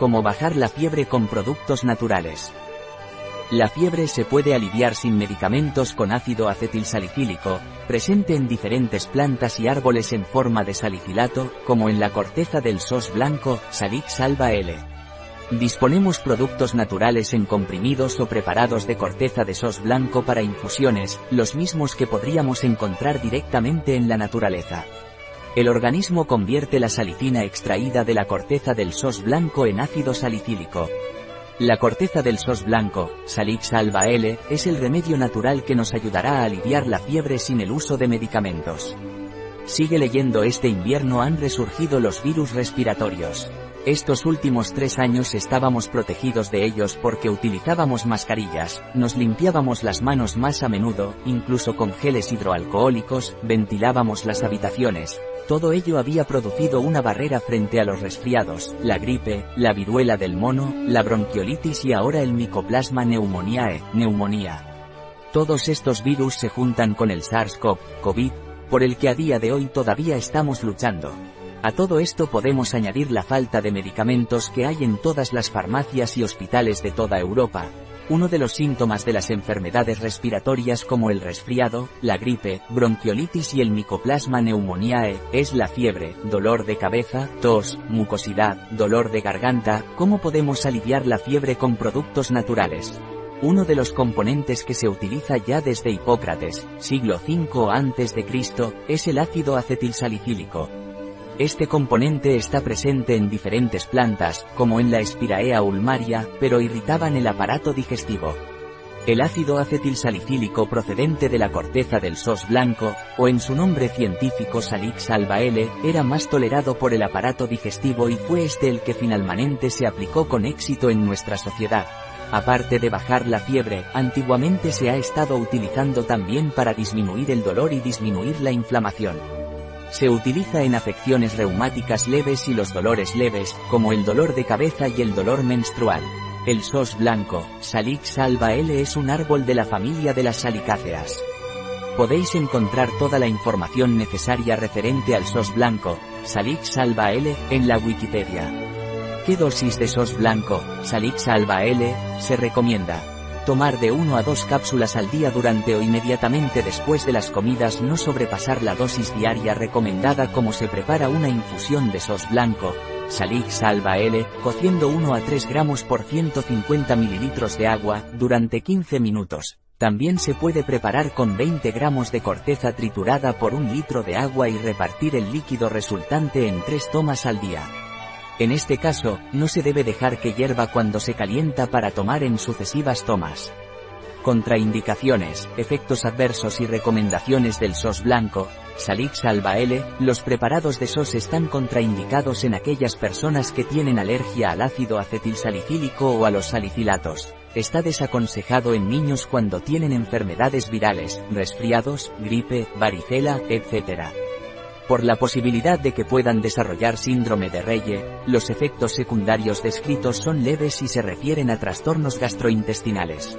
Como bajar la fiebre con productos naturales. La fiebre se puede aliviar sin medicamentos con ácido acetilsalicílico, presente en diferentes plantas y árboles en forma de salicilato, como en la corteza del sos blanco, Salix alba L. Disponemos productos naturales en comprimidos o preparados de corteza de sos blanco para infusiones, los mismos que podríamos encontrar directamente en la naturaleza. El organismo convierte la salicina extraída de la corteza del sos blanco en ácido salicílico. La corteza del sos blanco, Salix alba L, es el remedio natural que nos ayudará a aliviar la fiebre sin el uso de medicamentos. Sigue leyendo este invierno han resurgido los virus respiratorios. Estos últimos tres años estábamos protegidos de ellos porque utilizábamos mascarillas, nos limpiábamos las manos más a menudo, incluso con geles hidroalcohólicos, ventilábamos las habitaciones. Todo ello había producido una barrera frente a los resfriados, la gripe, la viruela del mono, la bronquiolitis y ahora el micoplasma pneumoniae, neumonía. Todos estos virus se juntan con el SARS-CoV, COVID, por el que a día de hoy todavía estamos luchando. A todo esto podemos añadir la falta de medicamentos que hay en todas las farmacias y hospitales de toda Europa. Uno de los síntomas de las enfermedades respiratorias como el resfriado, la gripe, bronquiolitis y el micoplasma pneumoniae, es la fiebre, dolor de cabeza, tos, mucosidad, dolor de garganta, ¿cómo podemos aliviar la fiebre con productos naturales? Uno de los componentes que se utiliza ya desde Hipócrates, siglo V a.C., es el ácido acetilsalicílico, este componente está presente en diferentes plantas, como en la Spiraea ulmaria, pero irritaban el aparato digestivo. El ácido acetilsalicílico procedente de la corteza del sos blanco, o en su nombre científico Salix alba L, era más tolerado por el aparato digestivo y fue este el que finalmente se aplicó con éxito en nuestra sociedad. Aparte de bajar la fiebre, antiguamente se ha estado utilizando también para disminuir el dolor y disminuir la inflamación. Se utiliza en afecciones reumáticas leves y los dolores leves, como el dolor de cabeza y el dolor menstrual. El sos blanco, Salix alba L es un árbol de la familia de las salicáceas. Podéis encontrar toda la información necesaria referente al sos blanco, Salix alba L, en la Wikipedia. ¿Qué dosis de sos blanco, Salix alba L, se recomienda? Tomar de 1 a 2 cápsulas al día durante o inmediatamente después de las comidas no sobrepasar la dosis diaria recomendada como se prepara una infusión de sos blanco, Salix Salva L, cociendo 1 a 3 gramos por 150 mililitros de agua, durante 15 minutos. También se puede preparar con 20 gramos de corteza triturada por un litro de agua y repartir el líquido resultante en 3 tomas al día. En este caso, no se debe dejar que hierva cuando se calienta para tomar en sucesivas tomas. Contraindicaciones, efectos adversos y recomendaciones del SOS blanco, Salix alba L, los preparados de SOS están contraindicados en aquellas personas que tienen alergia al ácido acetilsalicílico o a los salicilatos. Está desaconsejado en niños cuando tienen enfermedades virales, resfriados, gripe, varicela, etc. Por la posibilidad de que puedan desarrollar síndrome de Reye, los efectos secundarios descritos son leves y se refieren a trastornos gastrointestinales.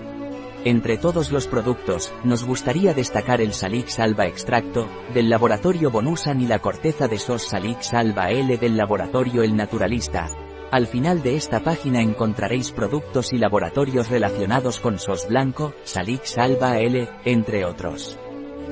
Entre todos los productos, nos gustaría destacar el Salix alba extracto, del laboratorio Bonusan y la corteza de SOS Salix alba L del laboratorio El Naturalista. Al final de esta página encontraréis productos y laboratorios relacionados con SOS blanco, Salix alba L, entre otros.